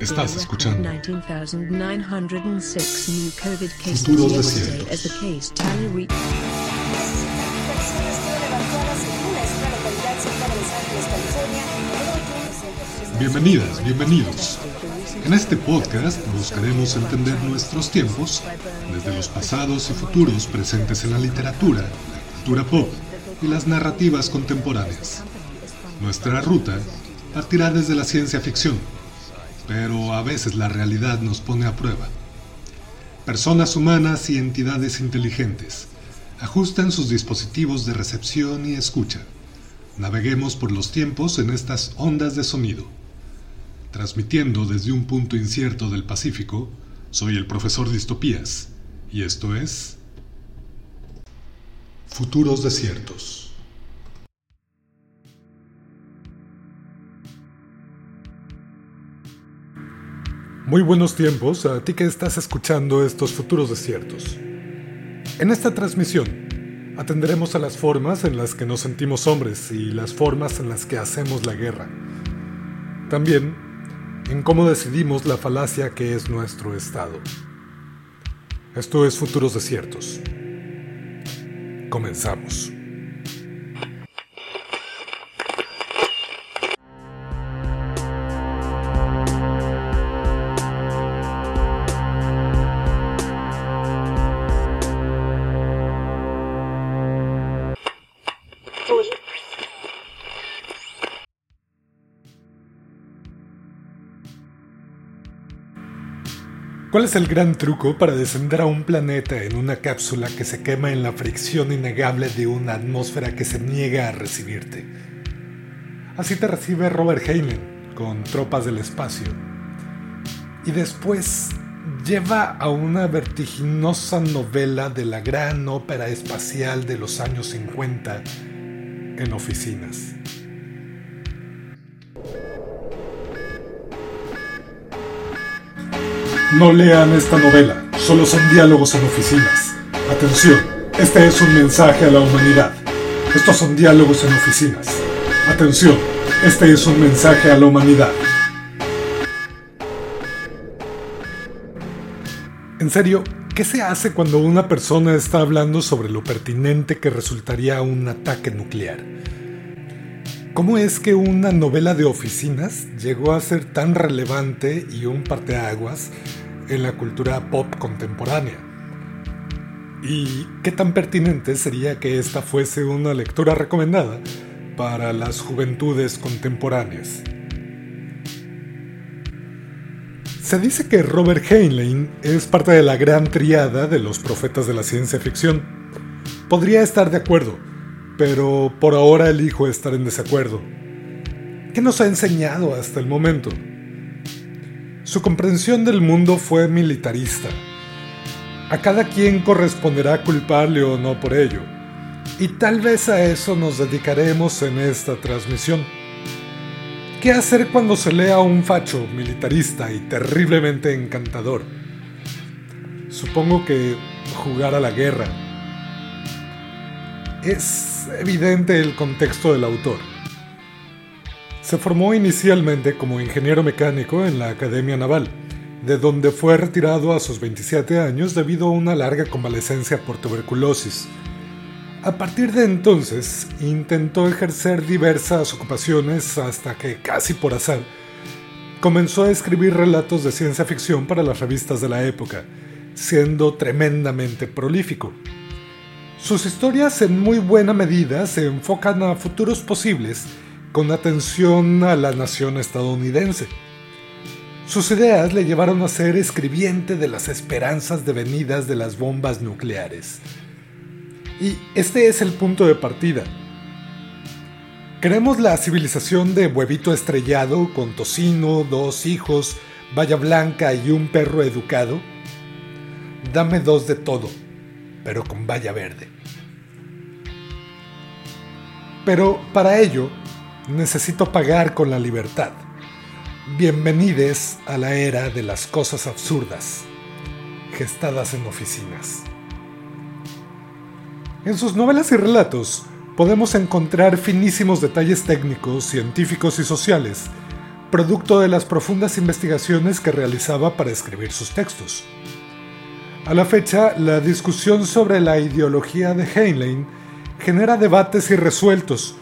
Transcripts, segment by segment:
Estás escuchando Futuros Desiertos. Bienvenidas, bienvenidos. En este podcast buscaremos entender nuestros tiempos desde los pasados y futuros presentes en la literatura, la cultura pop y las narrativas contemporáneas. Nuestra ruta partirá desde la ciencia ficción, pero a veces la realidad nos pone a prueba. Personas humanas y entidades inteligentes ajustan sus dispositivos de recepción y escucha. Naveguemos por los tiempos en estas ondas de sonido. Transmitiendo desde un punto incierto del Pacífico, soy el profesor Distopías, y esto es Futuros Desiertos. Muy buenos tiempos a ti que estás escuchando estos futuros desiertos. En esta transmisión atenderemos a las formas en las que nos sentimos hombres y las formas en las que hacemos la guerra. También en cómo decidimos la falacia que es nuestro estado. Esto es Futuros Desiertos. Comenzamos. ¿Cuál es el gran truco para descender a un planeta en una cápsula que se quema en la fricción innegable de una atmósfera que se niega a recibirte? Así te recibe Robert Heinlein con Tropas del Espacio. Y después lleva a una vertiginosa novela de la gran ópera espacial de los años 50 en oficinas. No lean esta novela, solo son diálogos en oficinas. Atención, este es un mensaje a la humanidad. Estos son diálogos en oficinas. Atención, este es un mensaje a la humanidad. En serio, ¿qué se hace cuando una persona está hablando sobre lo pertinente que resultaría un ataque nuclear? ¿Cómo es que una novela de oficinas llegó a ser tan relevante y un parteaguas en la cultura pop contemporánea? ¿Y qué tan pertinente sería que esta fuese una lectura recomendada para las juventudes contemporáneas? Se dice que Robert Heinlein es parte de la gran triada de los profetas de la ciencia ficción. Podría estar de acuerdo, pero por ahora elijo estar en desacuerdo. ¿Qué nos ha enseñado hasta el momento? Su comprensión del mundo fue militarista. A cada quien corresponderá culparle o no por ello, y tal vez a eso nos dedicaremos en esta transmisión. ¿Qué hacer cuando se lea un facho militarista y terriblemente encantador? Supongo que jugar a la guerra. Es evidente el contexto del autor. Se formó inicialmente como ingeniero mecánico en la Academia Naval, de donde fue retirado a sus 27 años debido a una larga convalecencia por tuberculosis. A partir de entonces, intentó ejercer diversas ocupaciones hasta que, casi por azar, comenzó a escribir relatos de ciencia ficción para las revistas de la época, siendo tremendamente prolífico. Sus historias en muy buena medida se enfocan a futuros posibles con atención a la nación estadounidense. Sus ideas le llevaron a ser escribiente de las esperanzas devenidas de las bombas nucleares. Y este es el punto de partida. ¿Queremos la civilización de huevito estrellado con tocino, dos hijos, valla blanca y un perro educado? Dame dos de todo, pero con valla verde. Pero para ello necesito pagar con la libertad. Bienvenides a la era de las cosas absurdas, gestadas en oficinas. En sus novelas y relatos podemos encontrar finísimos detalles técnicos, científicos y sociales, producto de las profundas investigaciones que realizaba para escribir sus textos. A la fecha, la discusión sobre la ideología de Heinlein genera debates irresueltos,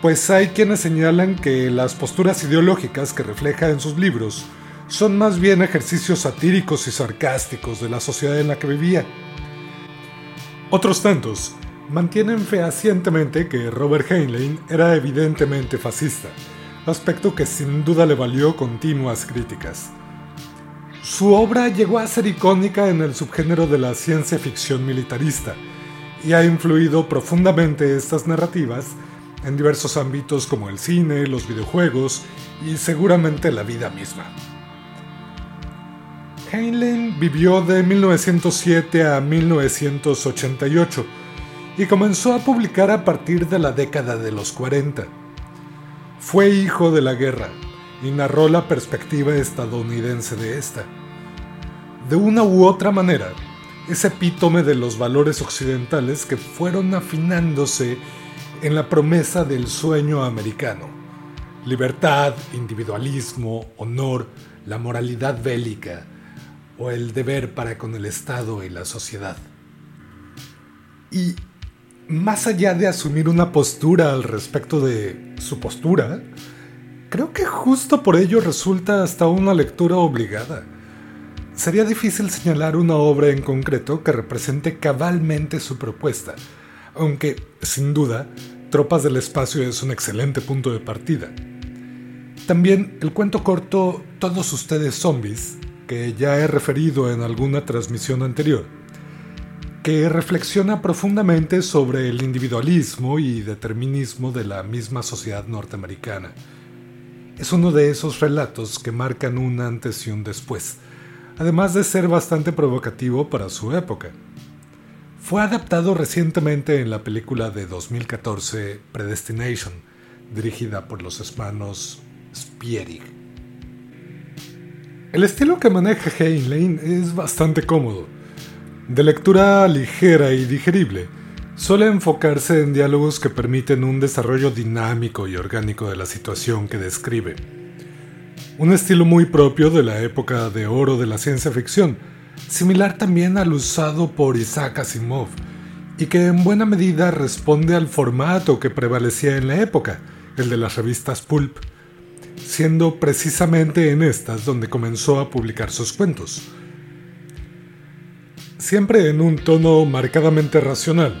pues hay quienes señalan que las posturas ideológicas que refleja en sus libros son más bien ejercicios satíricos y sarcásticos de la sociedad en la que vivía. Otros tantos mantienen fehacientemente que Robert Heinlein era evidentemente fascista, aspecto que sin duda le valió continuas críticas. Su obra llegó a ser icónica en el subgénero de la ciencia ficción militarista y ha influido profundamente estas narrativas en diversos ámbitos como el cine, los videojuegos y seguramente la vida misma. Heinlein vivió de 1907 a 1988 y comenzó a publicar a partir de la década de los 40. Fue hijo de la guerra y narró la perspectiva estadounidense de esta. De una u otra manera, es epítome de los valores occidentales que fueron afinándose en la promesa del sueño americano. Libertad, individualismo, honor, la moralidad bélica o el deber para con el Estado y la sociedad. Y más allá de asumir una postura al respecto de su postura, creo que justo por ello resulta hasta una lectura obligada. Sería difícil señalar una obra en concreto que represente cabalmente su propuesta, aunque, sin duda, Tropas del Espacio es un excelente punto de partida. También el cuento corto Todos ustedes zombies, que ya he referido en alguna transmisión anterior, que reflexiona profundamente sobre el individualismo y determinismo de la misma sociedad norteamericana. Es uno de esos relatos que marcan un antes y un después, además de ser bastante provocativo para su época. Fue adaptado recientemente en la película de 2014 Predestination, dirigida por los hermanos Spierig. El estilo que maneja Heinlein es bastante cómodo de lectura ligera y digerible, suele enfocarse en diálogos que permiten un desarrollo dinámico y orgánico de la situación que describe. Un estilo muy propio de la época de oro de la ciencia ficción, similar también al usado por Isaac Asimov, y que en buena medida responde al formato que prevalecía en la época, el de las revistas pulp, siendo precisamente en estas donde comenzó a publicar sus cuentos siempre en un tono marcadamente racional.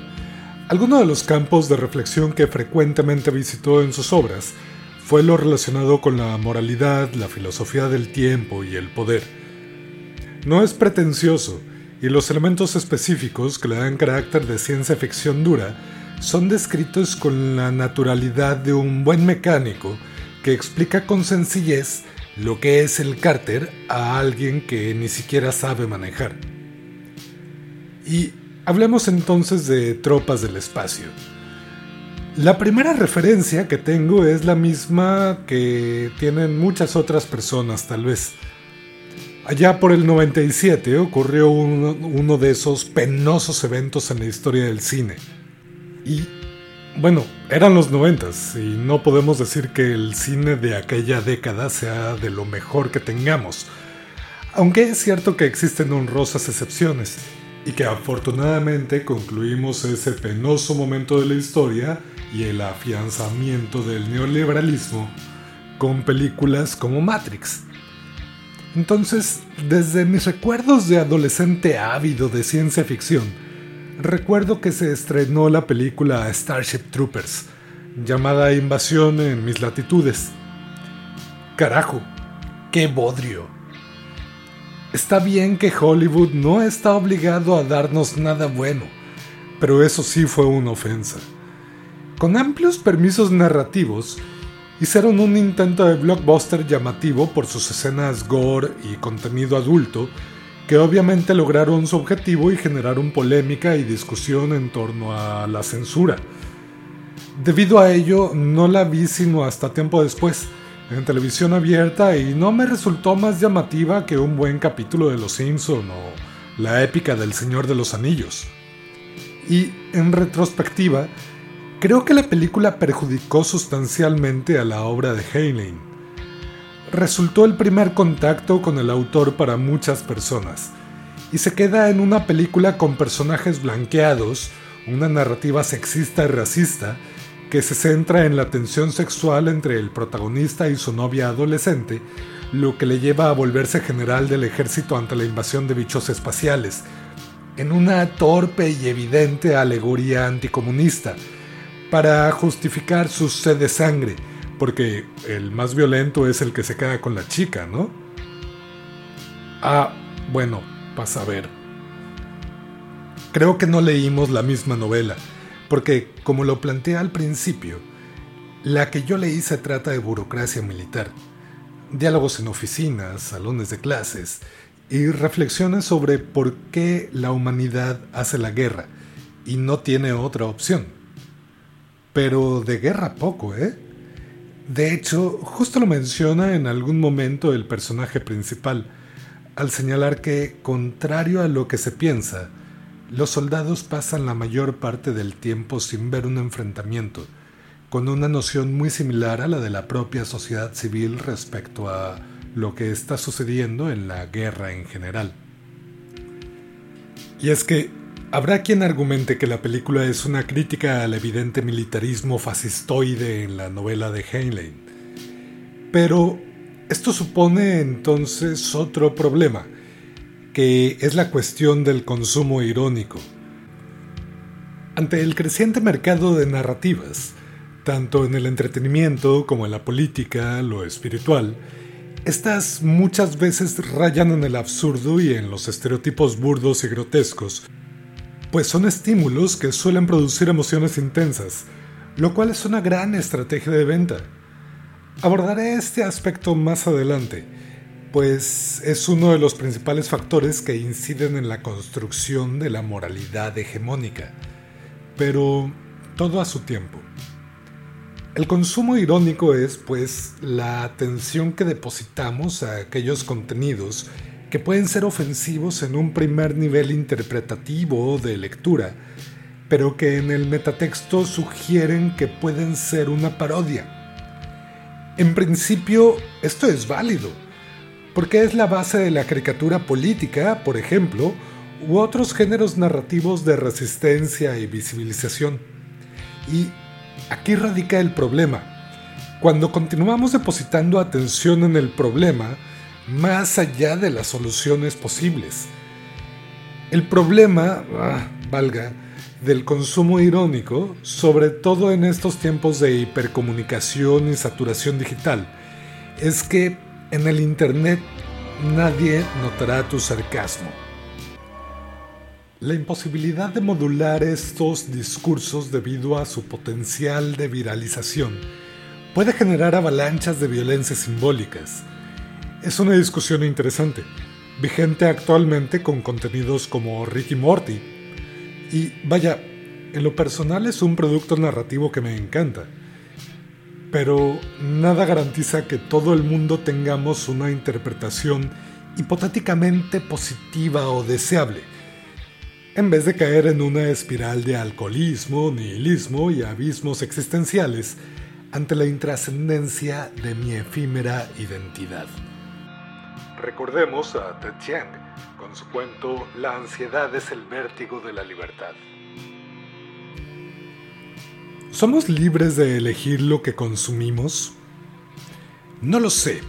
Alguno de los campos de reflexión que frecuentemente visitó en sus obras fue lo relacionado con la moralidad, la filosofía del tiempo y el poder. No es pretencioso, y los elementos específicos que le dan carácter de ciencia ficción dura son descritos con la naturalidad de un buen mecánico que explica con sencillez lo que es el cárter a alguien que ni siquiera sabe manejar. Y hablemos entonces de Tropas del Espacio. La primera referencia que tengo es la misma que tienen muchas otras personas tal vez. Allá por el 97 ocurrió uno, de esos penosos eventos en la historia del cine. Y bueno, eran los 90 y no podemos decir que el cine de aquella década sea de lo mejor que tengamos. Aunque es cierto que existen honrosas excepciones y que afortunadamente concluimos ese penoso momento de la historia y el afianzamiento del neoliberalismo con películas como Matrix. Entonces, desde mis recuerdos de adolescente ávido de ciencia ficción, recuerdo que se estrenó la película Starship Troopers, llamada Invasión en mis latitudes. Carajo, qué bodrio. Está bien que Hollywood no está obligado a darnos nada bueno, pero eso sí fue una ofensa. Con amplios permisos narrativos, hicieron un intento de blockbuster llamativo por sus escenas gore y contenido adulto, que obviamente lograron su objetivo y generaron polémica y discusión en torno a la censura. Debido a ello, no la vi sino hasta tiempo después, en televisión abierta y no me resultó más llamativa que un buen capítulo de Los Simpson o la épica del Señor de los Anillos. Y en retrospectiva, creo que la película perjudicó sustancialmente a la obra de Heinlein. resultó el primer contacto con el autor para muchas personas, y se queda en una película con personajes blanqueados, una narrativa sexista y racista, que se centra en la tensión sexual entre el protagonista y su novia adolescente, lo que le lleva a volverse general del ejército ante la invasión de bichos espaciales, en una torpe y evidente alegoría anticomunista, para justificar su sed de sangre, porque el más violento es el que se queda con la chica, ¿no? Ah, bueno, pasa a ver. Creo que no leímos la misma novela, porque, como lo planteé al principio, la que yo leí se trata de burocracia militar, diálogos en oficinas, salones de clases y reflexiones sobre por qué la humanidad hace la guerra y no tiene otra opción. Pero de guerra poco, ¿eh? De hecho, justo lo menciona en algún momento el personaje principal, al señalar que, contrario a lo que se piensa, los soldados pasan la mayor parte del tiempo sin ver un enfrentamiento, con una noción muy similar a la de la propia sociedad civil respecto a lo que está sucediendo en la guerra en general. Y es que Habrá quien argumente que la película es una crítica al evidente militarismo fascistoide en la novela de Heinlein. Pero esto supone entonces otro problema, que es la cuestión del consumo irónico. Ante el creciente mercado de narrativas, tanto en el entretenimiento como en la política, lo espiritual, estas muchas veces rayan en el absurdo y en los estereotipos burdos y grotescos, pues son estímulos que suelen producir emociones intensas, lo cual es una gran estrategia de venta. Abordaré este aspecto más adelante, pues es uno de los principales factores que inciden en la construcción de la moralidad hegemónica, pero todo a su tiempo. El consumo irónico es, pues, la atención que depositamos a aquellos contenidos que pueden ser ofensivos en un primer nivel interpretativo de lectura, pero que en el metatexto sugieren que pueden ser una parodia. En principio, esto es válido, porque es la base de la caricatura política, por ejemplo, u otros géneros narrativos de resistencia y visibilización. Y aquí radica el problema. Cuando continuamos depositando atención en el problema, más allá de las soluciones posibles. El problema, ah, valga, del consumo irónico, sobre todo en estos tiempos de hipercomunicación y saturación digital, es que en el Internet nadie notará tu sarcasmo. La imposibilidad de modular estos discursos debido a su potencial de viralización puede generar avalanchas de violencia simbólicas, es una discusión interesante, vigente actualmente con contenidos como Ricky Morty. Y vaya, en lo personal es un producto narrativo que me encanta. Pero nada garantiza que todo el mundo tengamos una interpretación hipotéticamente positiva o deseable, en vez de caer en una espiral de alcoholismo, nihilismo y abismos existenciales ante la intrascendencia de mi efímera identidad. Recordemos a Ted Chiang con su cuento La ansiedad es el vértigo de la libertad. ¿Somos libres de elegir lo que consumimos? No lo sé,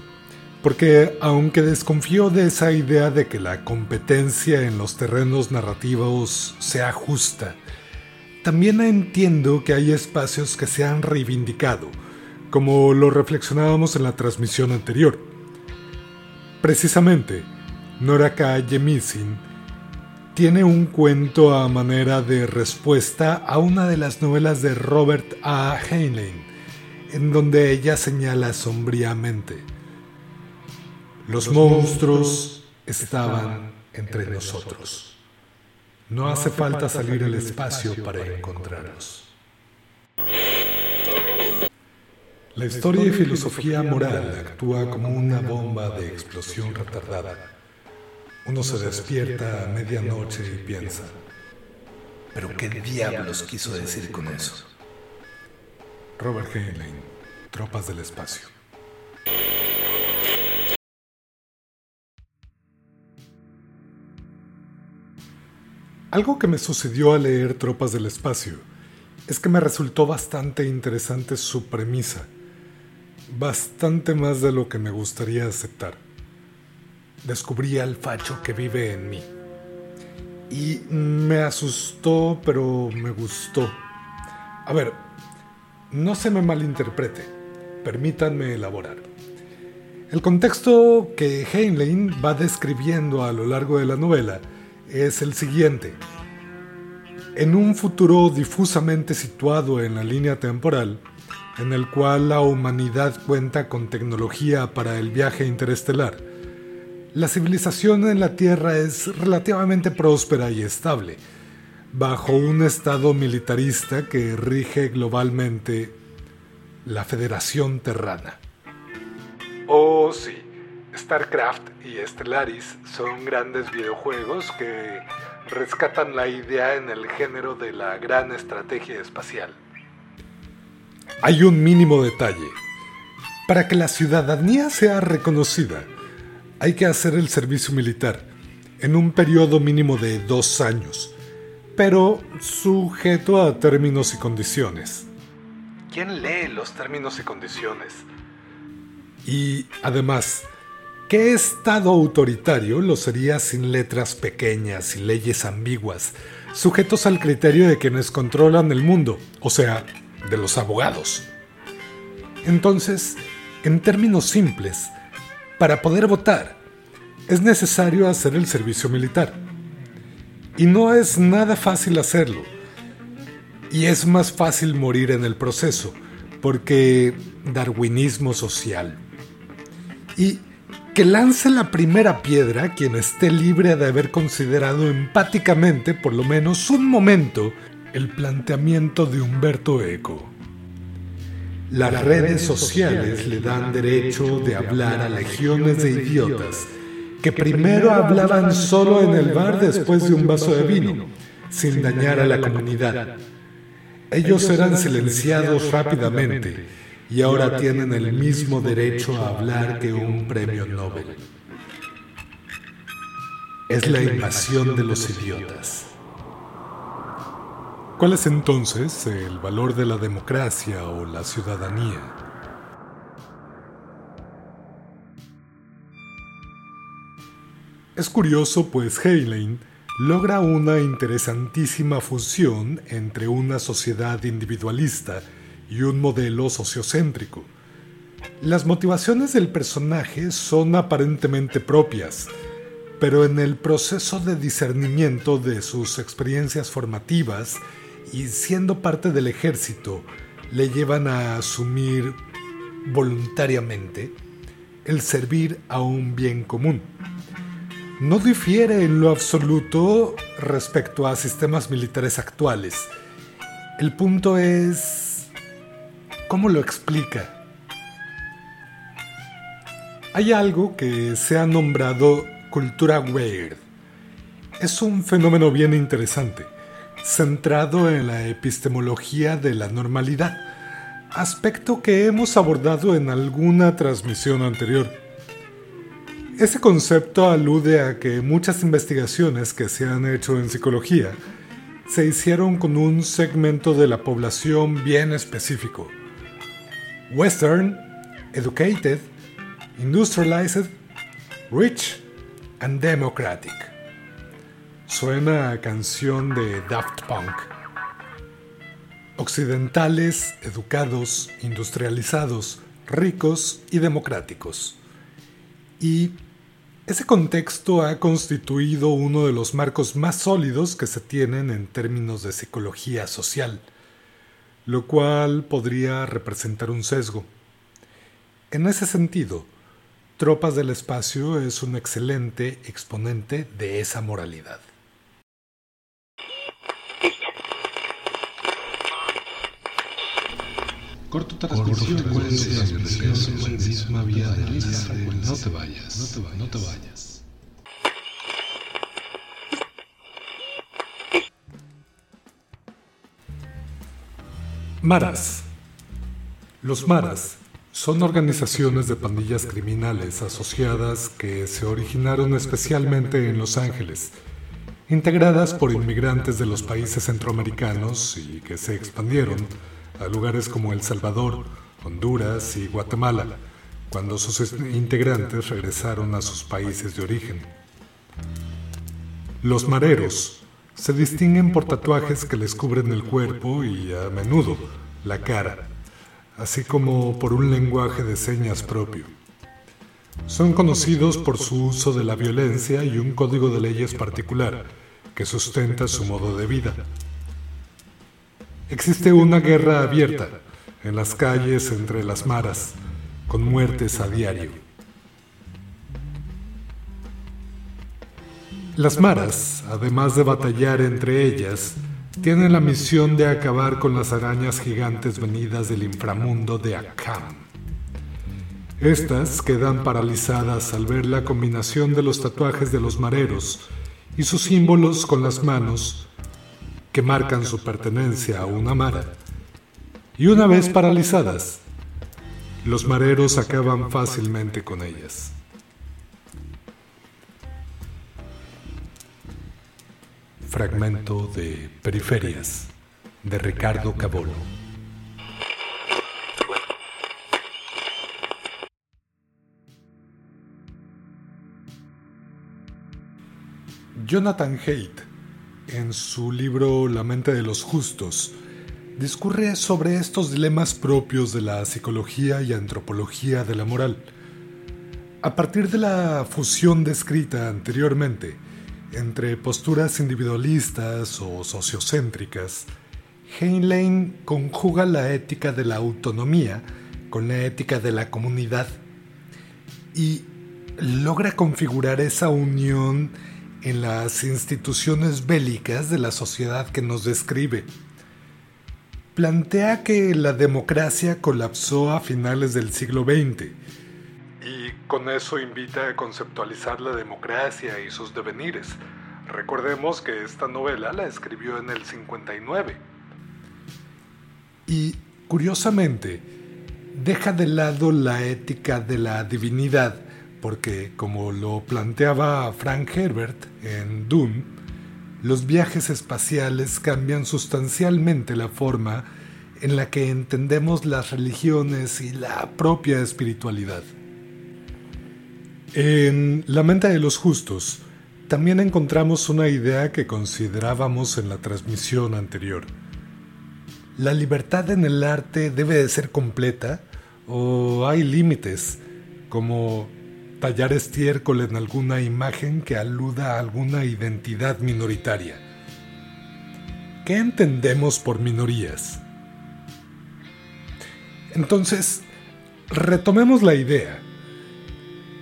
porque aunque desconfío de esa idea de que la competencia en los terrenos narrativos sea justa, también entiendo que hay espacios que se han reivindicado, como lo reflexionábamos en la transmisión anterior Precisamente, Noraka Jemisin tiene un cuento a manera de respuesta a una de las novelas de Robert A. Heinlein, en donde ella señala sombríamente, los, monstruos estaban entre nosotros. No hace falta salir al espacio para encontrarlos. La historia y filosofía moral actúa como una bomba de explosión retardada. Uno se despierta a medianoche y piensa, ¿pero qué diablos quiso decir con eso? Robert Heinlein, Tropas del Espacio. Algo que me sucedió al leer Tropas del Espacio es que me resultó bastante interesante su premisa bastante más de lo que me gustaría aceptar. Descubrí al facho que vive en mí. Y me asustó, pero me gustó. A ver, no se me malinterprete, permítanme elaborar. El contexto que Heinlein va describiendo a lo largo de la novela es el siguiente. En un futuro difusamente situado en la línea temporal, en el cual la humanidad cuenta con tecnología para el viaje interestelar, la civilización en la Tierra es relativamente próspera y estable, bajo un estado militarista que rige globalmente la Federación Terrana. Oh sí, StarCraft y Stellaris son grandes videojuegos que rescatan la idea en el género de la gran estrategia espacial. Hay un mínimo detalle. Para que la ciudadanía sea reconocida, hay que hacer el servicio militar en un periodo mínimo de dos años, pero sujeto a términos y condiciones. ¿Quién lee los términos y condiciones? Y además, ¿qué Estado autoritario lo sería sin letras pequeñas y leyes ambiguas, sujetos al criterio de quienes controlan el mundo, o sea, de los abogados? Entonces, en términos simples, para poder votar, es necesario hacer el servicio militar. Y no es nada fácil hacerlo. Y es más fácil morir en el proceso, porque darwinismo social. Y que lance la primera piedra quien esté libre de haber considerado empáticamente, por lo menos un momento, el planteamiento de Humberto Eco. Las redes sociales le dan derecho de hablar a legiones de idiotas que primero hablaban solo en el bar después de un vaso de vino, sin dañar a la comunidad. Ellos eran silenciados rápidamente y ahora tienen el mismo derecho a hablar que un premio Nobel. Es la invasión de los idiotas. ¿Cuál es entonces el valor de la democracia o la ciudadanía? Es curioso pues Heinlein logra una interesantísima fusión entre una sociedad individualista y un modelo sociocéntrico. Las motivaciones del personaje son aparentemente propias, pero en el proceso de discernimiento de sus experiencias formativas y siendo parte del ejército le llevan a asumir voluntariamente el servir a un bien común. No difiere en lo absoluto respecto a sistemas militares actuales. El punto es... ¿Cómo lo explica? Hay algo que se ha nombrado cultura weird. Es un fenómeno bien interesante centrado en la epistemología de la normalidad, aspecto que hemos abordado en alguna transmisión anterior. Ese concepto alude a que muchas investigaciones que se han hecho en psicología se hicieron con un segmento de la población bien específico. Western, educated, industrialized, rich and democratic. Suena a canción de Daft Punk. Occidentales, educados, industrializados, ricos y democráticos. Y ese contexto ha constituido uno de los marcos más sólidos que se tienen en términos de psicología social, lo cual podría representar un sesgo. En ese sentido, Tropas del Espacio es un excelente exponente de esa moralidad. Corto transmisión, misma vía de No te vayas, no te vayas, no te vayas. Maras. Los Maras son organizaciones de pandillas criminales asociadas que se originaron especialmente en Los Ángeles integradas por inmigrantes de los países centroamericanos y que se expandieron a lugares como El Salvador, Honduras y Guatemala, cuando sus integrantes regresaron a sus países de origen. Los mareros se distinguen por tatuajes que les cubren el cuerpo y a menudo la cara, así como por un lenguaje de señas propio. Son conocidos por su uso de la violencia y un código de leyes particular que sustenta su modo de vida. Existe una guerra abierta en las calles entre las maras, con muertes a diario. Las maras, además de batallar entre ellas, tienen la misión de acabar con las arañas gigantes venidas del inframundo de Akam. Estas quedan paralizadas al ver la combinación de los tatuajes de los mareros y sus símbolos con las manos marcan su pertenencia a una mara. Y una vez paralizadas, los mareros acaban fácilmente con ellas. Fragmento de Periferias de Ricardo Cabolo. Jonathan Haidt, en su libro La mente de los justos, discurre sobre estos dilemas propios de la psicología y antropología de la moral. A partir de la fusión descrita anteriormente entre posturas individualistas o sociocéntricas, Heinlein conjuga la ética de la autonomía con la ética de la comunidad y logra configurar esa unión en las instituciones bélicas de la sociedad que nos describe. Plantea que la democracia colapsó a finales del siglo XX y con eso invita a conceptualizar la democracia y sus devenires. Recordemos que esta novela la escribió en el 59. Y curiosamente, deja de lado la ética de la divinidad porque como lo planteaba Frank Herbert en Dune, los viajes espaciales cambian sustancialmente la forma en la que entendemos las religiones y la propia espiritualidad. En La mente de los justos también encontramos una idea que considerábamos en la transmisión anterior. ¿La libertad en el arte debe de ser completa o hay límites como tallar estiércol en alguna imagen que aluda a alguna identidad minoritaria. ¿Qué entendemos por minorías? Entonces, retomemos la idea.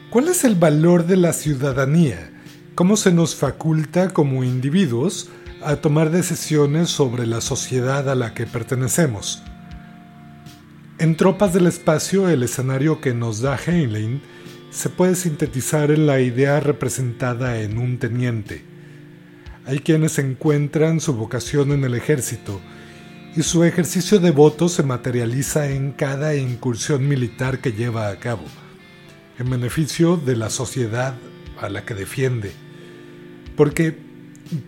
¿Cuál es el valor de la ciudadanía? ¿Cómo se nos faculta como individuos a tomar decisiones sobre la sociedad a la que pertenecemos? En Tropas del Espacio, el escenario que nos da Heinlein se puede sintetizar en la idea representada en un teniente. Hay quienes encuentran su vocación en el ejército y su ejercicio de voto se materializa en cada incursión militar que lleva a cabo, en beneficio de la sociedad a la que defiende, porque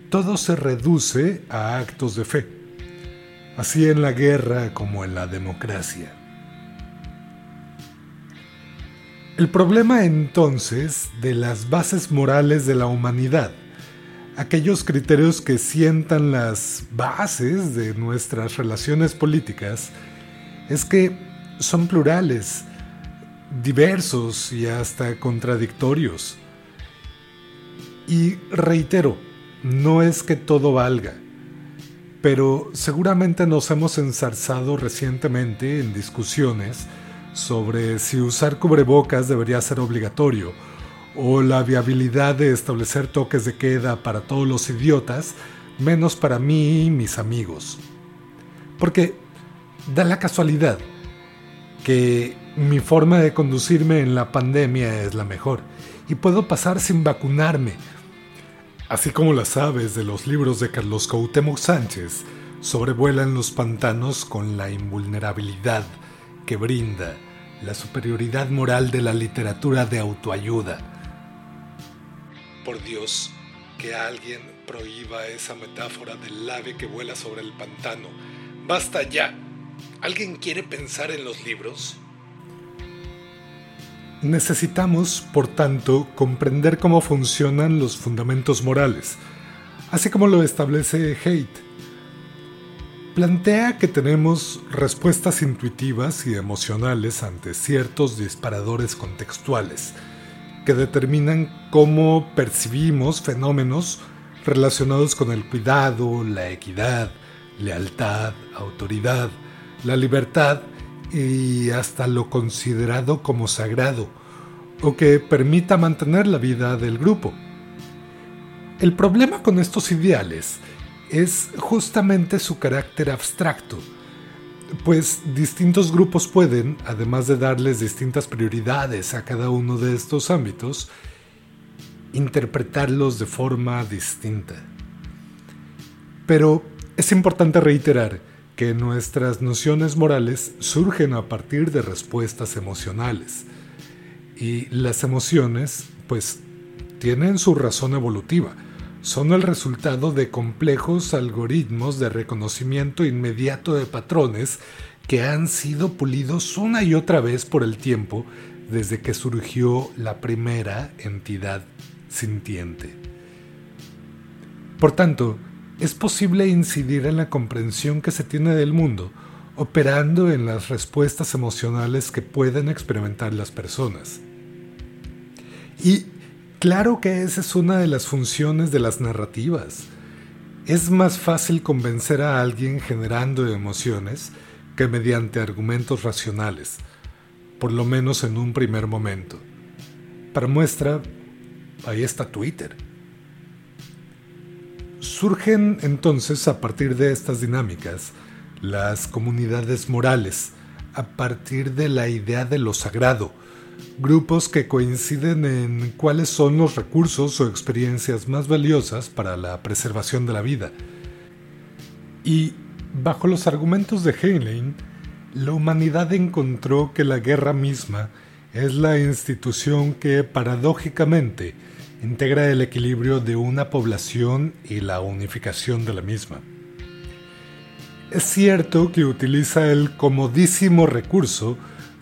todo se reduce a actos de fe, así en la guerra como en la democracia. El problema entonces de las bases morales de la humanidad, aquellos criterios que sientan las bases de nuestras relaciones políticas, es que son plurales, diversos y hasta contradictorios. Y reitero, no es que todo valga, pero seguramente nos hemos ensarzado recientemente en discusiones sobre si usar cubrebocas debería ser obligatorio o la viabilidad de establecer toques de queda para todos los idiotas, menos para mí y mis amigos. Porque da la casualidad que mi forma de conducirme en la pandemia es la mejor y puedo pasar sin vacunarme. Así como las aves de los libros de Carlos Cuauhtémoc Sánchez sobrevuelan los pantanos con la invulnerabilidad que brinda la superioridad moral de la literatura de autoayuda. Por Dios, que alguien prohíba esa metáfora del ave que vuela sobre el pantano. Basta ya. ¿Alguien quiere pensar en los libros? Necesitamos, por tanto, comprender cómo funcionan los fundamentos morales, así como lo establece Haidt. Plantea que tenemos respuestas intuitivas y emocionales ante ciertos disparadores contextuales, que determinan cómo percibimos fenómenos relacionados con el cuidado, la equidad, lealtad, autoridad, la libertad y hasta lo considerado como sagrado, o que permita mantener la vida del grupo. El problema con estos ideales es justamente su carácter abstracto, pues distintos grupos pueden, además de darles distintas prioridades a cada uno de estos ámbitos, interpretarlos de forma distinta. Pero es importante reiterar que nuestras nociones morales surgen a partir de respuestas emocionales. Y las emociones, pues, tienen su razón evolutiva. Son el resultado de complejos algoritmos de reconocimiento inmediato de patrones que han sido pulidos una y otra vez por el tiempo desde que surgió la primera entidad sintiente. Por tanto, es posible incidir en la comprensión que se tiene del mundo, operando en las respuestas emocionales que pueden experimentar las personas. Y claro que esa es una de las funciones de las narrativas. Es más fácil convencer a alguien generando emociones que mediante argumentos racionales, por lo menos en un primer momento. Para muestra, ahí está Twitter. Surgen entonces a partir de estas dinámicas las comunidades morales, a partir de la idea de lo sagrado, grupos que coinciden en cuáles son los recursos o experiencias más valiosas para la preservación de la vida. Y bajo los argumentos de Heinlein, la humanidad encontró que la guerra misma es la institución que paradójicamente integra el equilibrio de una población y la unificación de la misma. Es cierto que utiliza el comodísimo recurso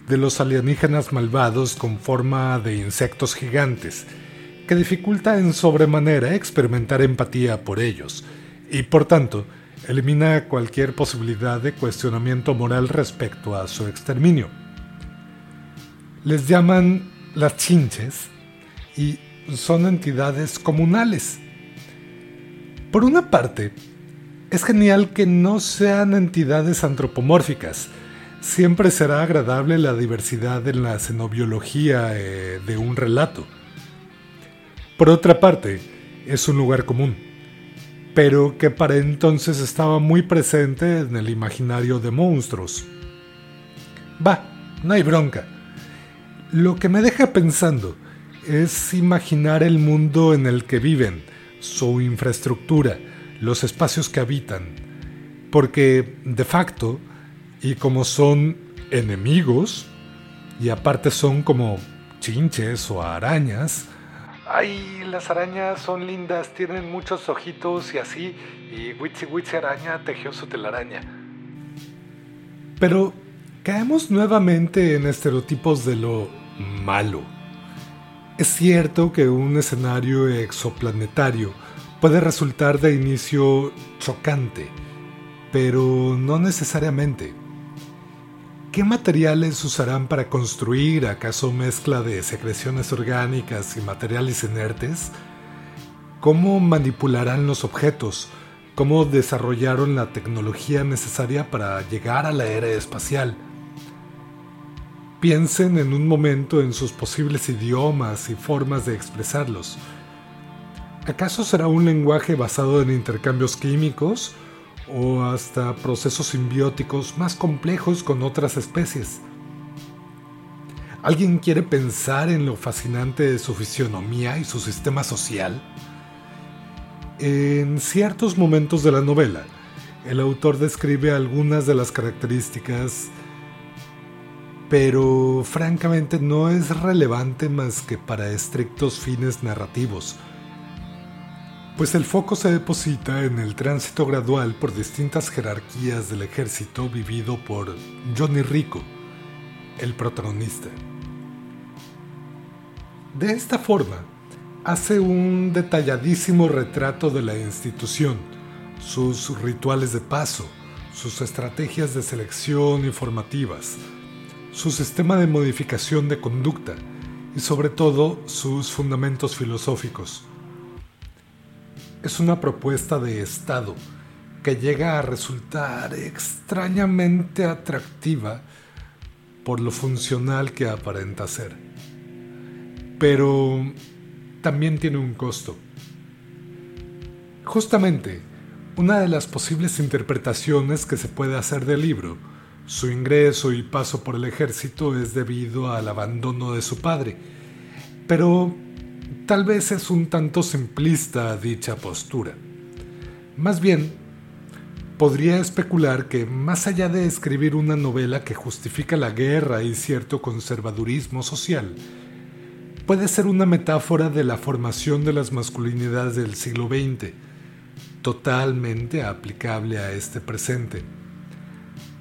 de los alienígenas malvados con forma de insectos gigantes, que dificulta en sobremanera experimentar empatía por ellos, y por tanto elimina cualquier posibilidad de cuestionamiento moral respecto a su exterminio. Les llaman las chinches y son entidades comunales. Por una parte, es genial que no sean entidades antropomórficas. Siempre será agradable la diversidad en la xenobiología eh, de un relato. Por otra parte, es un lugar común, pero que para entonces estaba muy presente en el imaginario de monstruos. Va, no hay bronca. Lo que me deja pensando es imaginar el mundo en el que viven, su infraestructura, los espacios que habitan. Porque de facto, y como son enemigos, y aparte son como chinches o arañas, Ay, las arañas son lindas, tienen muchos ojitos y así, y Witsi Witsi araña tejió su telaraña. Pero caemos nuevamente en estereotipos de lo malo es cierto que un escenario exoplanetario puede resultar de inicio chocante, pero no necesariamente. ¿Qué materiales usarán para construir? ¿Acaso mezcla de secreciones orgánicas y materiales inertes? ¿Cómo manipularán los objetos? ¿Cómo desarrollaron la tecnología necesaria para llegar a la era espacial? Piensen en un momento en sus posibles idiomas y formas de expresarlos. ¿Acaso será un lenguaje basado en intercambios químicos o hasta procesos simbióticos más complejos con otras especies? ¿Alguien quiere pensar en lo fascinante de su fisionomía y su sistema social? En ciertos momentos de la novela, el autor describe algunas de las características pero francamente no es relevante más que para estrictos fines narrativos. Pues el foco se deposita en el tránsito gradual por distintas jerarquías del ejército vivido por Johnny Rico, el protagonista. De esta forma, hace un detalladísimo retrato de la institución, sus rituales de paso, sus estrategias de selección informativas, su sistema de modificación de conducta y sobre todo sus fundamentos filosóficos. Es una propuesta de Estado que llega a resultar extrañamente atractiva por lo funcional que aparenta ser. Pero también tiene un costo. Justamente, una de las posibles interpretaciones que se puede hacer del libro, su ingreso y paso por el ejército es debido al abandono de su padre, pero tal vez es un tanto simplista dicha postura. Más bien, podría especular que más allá de escribir una novela que justifica la guerra y cierto conservadurismo social, puede ser una metáfora de la formación de las masculinidades del siglo XX, totalmente aplicable a este presente,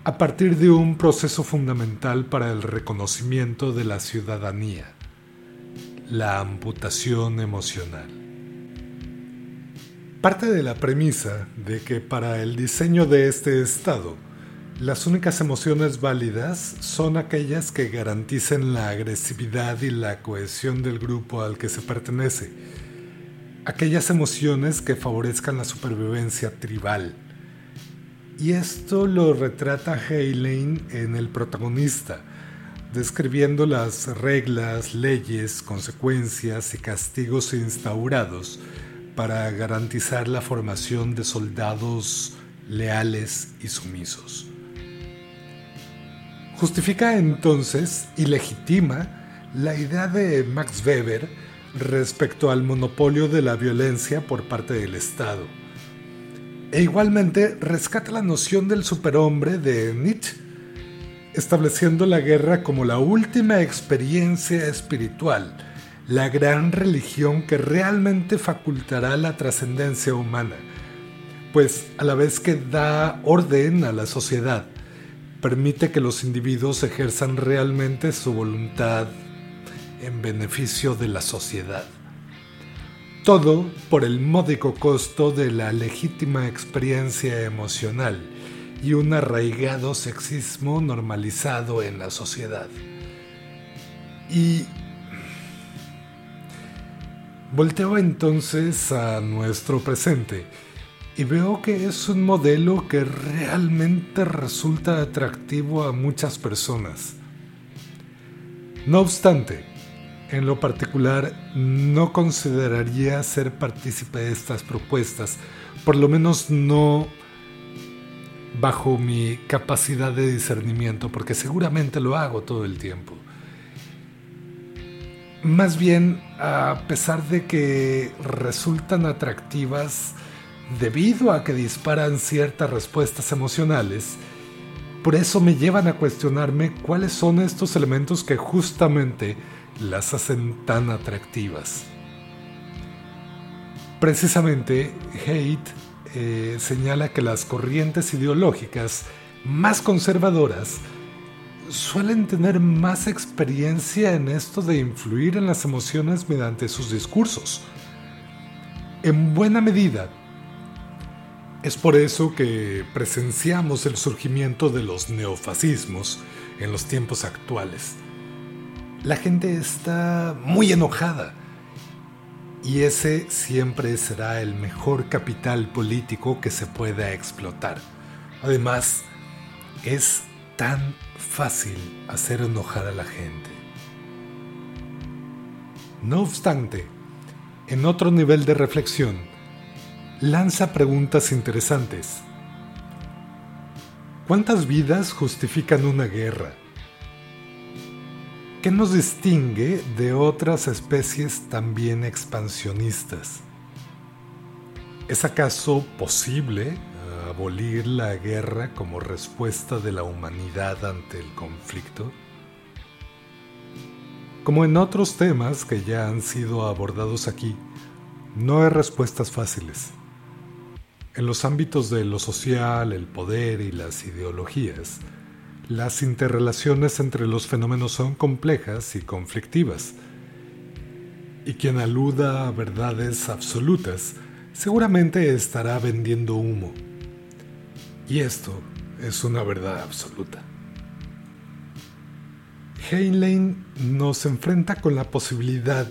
a partir de un proceso fundamental para el reconocimiento de la ciudadanía, la amputación emocional. Parte de la premisa de que para el diseño de este estado, las únicas emociones válidas son aquellas que garanticen la agresividad y la cohesión del grupo al que se pertenece, aquellas emociones que favorezcan la supervivencia tribal. Y esto lo retrata Heylane en El protagonista, describiendo las reglas, leyes, consecuencias y castigos instaurados para garantizar la formación de soldados leales y sumisos. Justifica entonces y legitima la idea de Max Weber respecto al monopolio de la violencia por parte del Estado. E igualmente rescata la noción del superhombre de Nietzsche, estableciendo la guerra como la última experiencia espiritual, la gran religión que realmente facultará la trascendencia humana, pues a la vez que da orden a la sociedad, permite que los individuos ejerzan realmente su voluntad en beneficio de la sociedad. Todo por el módico costo de la legítima experiencia emocional y un arraigado sexismo normalizado en la sociedad. Y volteo entonces a nuestro presente y veo que es un modelo que realmente resulta atractivo a muchas personas. No obstante, en lo particular, no consideraría ser partícipe de estas propuestas, por lo menos no bajo mi capacidad de discernimiento, porque seguramente lo hago todo el tiempo. Más bien, a pesar de que resultan atractivas debido a que disparan ciertas respuestas emocionales, por eso me llevan a cuestionarme cuáles son estos elementos que justamente las hacen tan atractivas. Precisamente, Haidt señala que las corrientes ideológicas más conservadoras suelen tener más experiencia en esto de influir en las emociones mediante sus discursos. En buena medida, es por eso que presenciamos el surgimiento de los neofascismos en los tiempos actuales la gente está muy enojada. Y ese siempre será el mejor capital político que se pueda explotar. Además, es tan fácil hacer enojar a la gente. No obstante, en otro nivel de reflexión, lanza preguntas interesantes. ¿Cuántas vidas justifican una guerra? ¿Qué nos distingue de otras especies también expansionistas? ¿Es acaso posible abolir la guerra como respuesta de la humanidad ante el conflicto? Como en otros temas que ya han sido abordados aquí, No hay respuestas fáciles. En los ámbitos de lo social, el poder y las ideologías, las interrelaciones entre los fenómenos son complejas y conflictivas. Y quien aluda a verdades absolutas seguramente estará vendiendo humo. Y esto es una verdad absoluta. Heinlein nos enfrenta con la posibilidad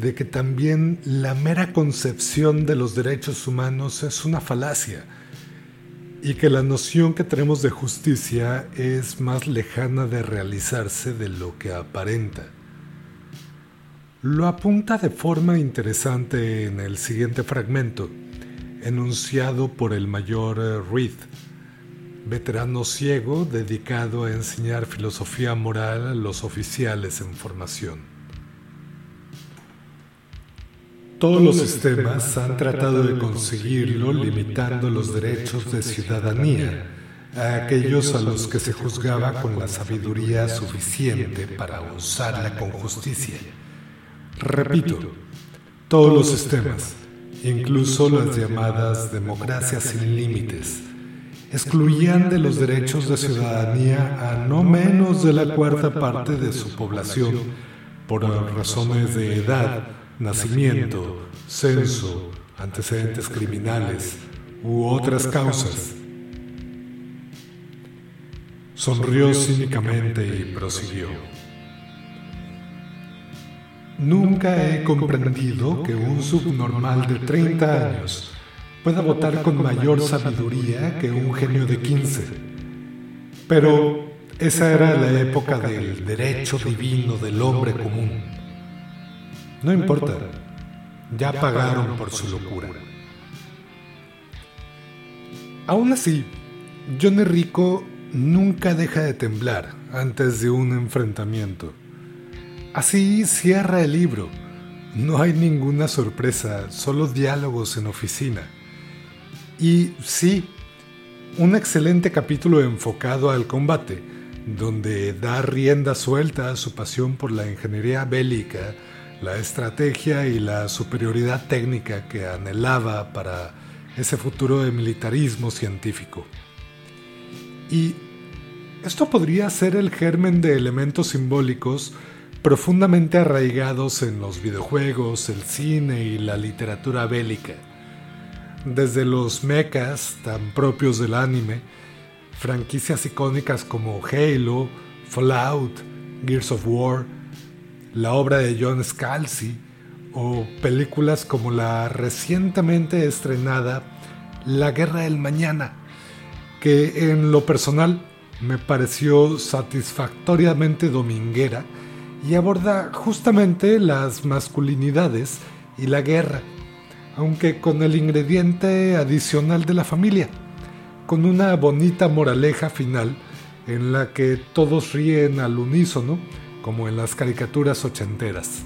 de que también la mera concepción de los derechos humanos es una falacia y que la noción que tenemos de justicia es más lejana de realizarse de lo que aparenta. Lo apunta de forma interesante en el siguiente fragmento, enunciado por el mayor Reed veterano ciego dedicado a enseñar filosofía moral a los oficiales en formación. Todos los sistemas han tratado de conseguirlo limitando los derechos de ciudadanía a aquellos a los que se juzgaba con la sabiduría suficiente para usarla con justicia. Repito, todos los sistemas, incluso las llamadas democracias sin límites, excluían de los derechos de ciudadanía a no menos de la cuarta parte de su población por razones de edad, nacimiento, censo, antecedentes criminales u otras causas. Sonrió cínicamente y prosiguió. Nunca he comprendido que un subnormal de 30 años pueda votar con mayor sabiduría que un genio de 15. Pero esa era la época del derecho divino del hombre común. No importa, ya pagaron por su locura. Aún así, Johnny Rico nunca deja de temblar antes de un enfrentamiento. Así cierra el libro. No hay ninguna sorpresa, solo diálogos en oficina. Y sí, un excelente capítulo enfocado al combate, donde da rienda suelta a su pasión por la ingeniería bélica, la estrategia y la superioridad técnica que anhelaba para ese futuro de militarismo científico. Y esto podría ser el germen de elementos simbólicos profundamente arraigados en los videojuegos, el cine y la literatura bélica desde los mechas tan propios del anime, franquicias icónicas como Halo, Fallout, Gears of War, la obra de John Scalzi o películas como la recientemente estrenada La Guerra del Mañana, que en lo personal me pareció satisfactoriamente dominguera y aborda justamente las masculinidades y la guerra aunque con el ingrediente adicional de la familia, con una bonita moraleja final en la que todos ríen al unísono, como en las caricaturas ochenteras.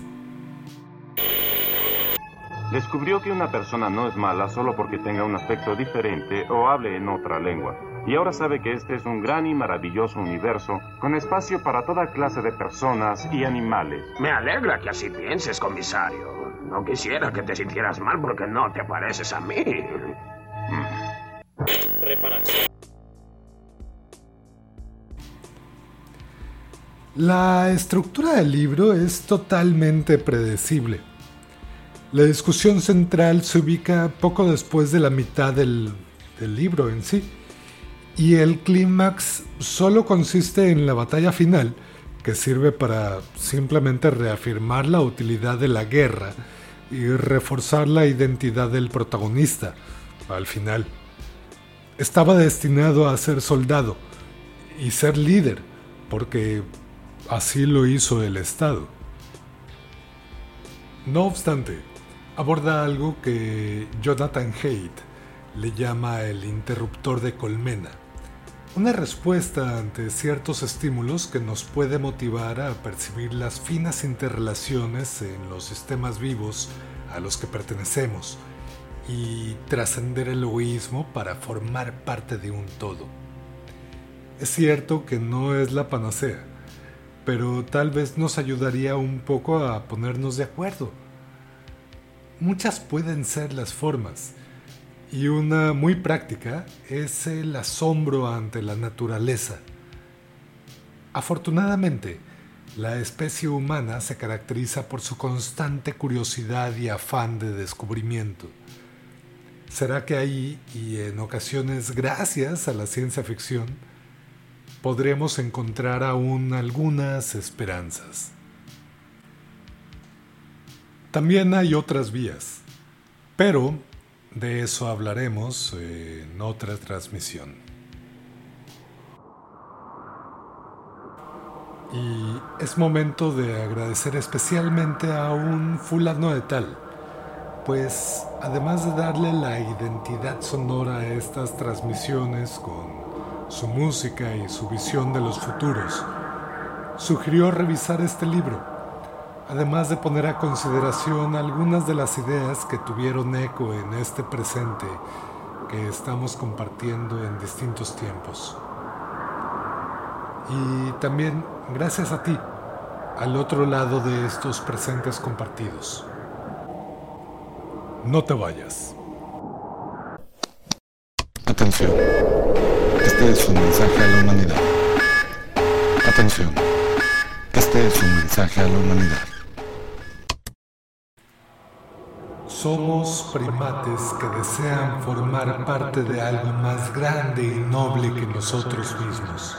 Descubrió que una persona no es mala solo porque tenga un aspecto diferente o hable en otra lengua. Y ahora sabe que este es un gran y maravilloso universo con espacio para toda clase de personas y animales. Me alegra que así pienses, comisario. No quisiera que te sintieras mal porque no te pareces a mí. La estructura del libro es totalmente predecible. La discusión central se ubica poco después de la mitad del, libro en sí, y el clímax solo consiste en la batalla final, que sirve para simplemente reafirmar la utilidad de la guerra y reforzar la identidad del protagonista al final. Estaba destinado a ser soldado y ser líder, porque así lo hizo el Estado. No obstante, aborda algo que Jonathan Haidt le llama el interruptor de colmena, una respuesta ante ciertos estímulos que nos puede motivar a percibir las finas interrelaciones en los sistemas vivos a los que pertenecemos y trascender el egoísmo para formar parte de un todo. Es cierto que no es la panacea, pero tal vez nos ayudaría un poco a ponernos de acuerdo. muchas pueden ser las formas, y una muy práctica es el asombro ante la naturaleza. Afortunadamente, la especie humana se caracteriza por su constante curiosidad y afán de descubrimiento. ¿Será que ahí, y en ocasiones gracias a la ciencia ficción, podremos encontrar aún algunas esperanzas? También hay otras vías, pero de eso hablaremos en otra transmisión. Y es momento de agradecer especialmente a un fulano de tal, pues además de darle la identidad sonora a estas transmisiones con su música y su visión de los futuros, sugirió revisar este libro, además de poner a consideración algunas de las ideas que tuvieron eco en este presente que estamos compartiendo en distintos tiempos. Y también gracias a ti, al otro lado de estos presentes compartidos. No te vayas. Atención. Este es un mensaje a la humanidad. Atención. Este es un mensaje a la humanidad. Somos primates que desean formar parte de algo más grande y noble que nosotros mismos.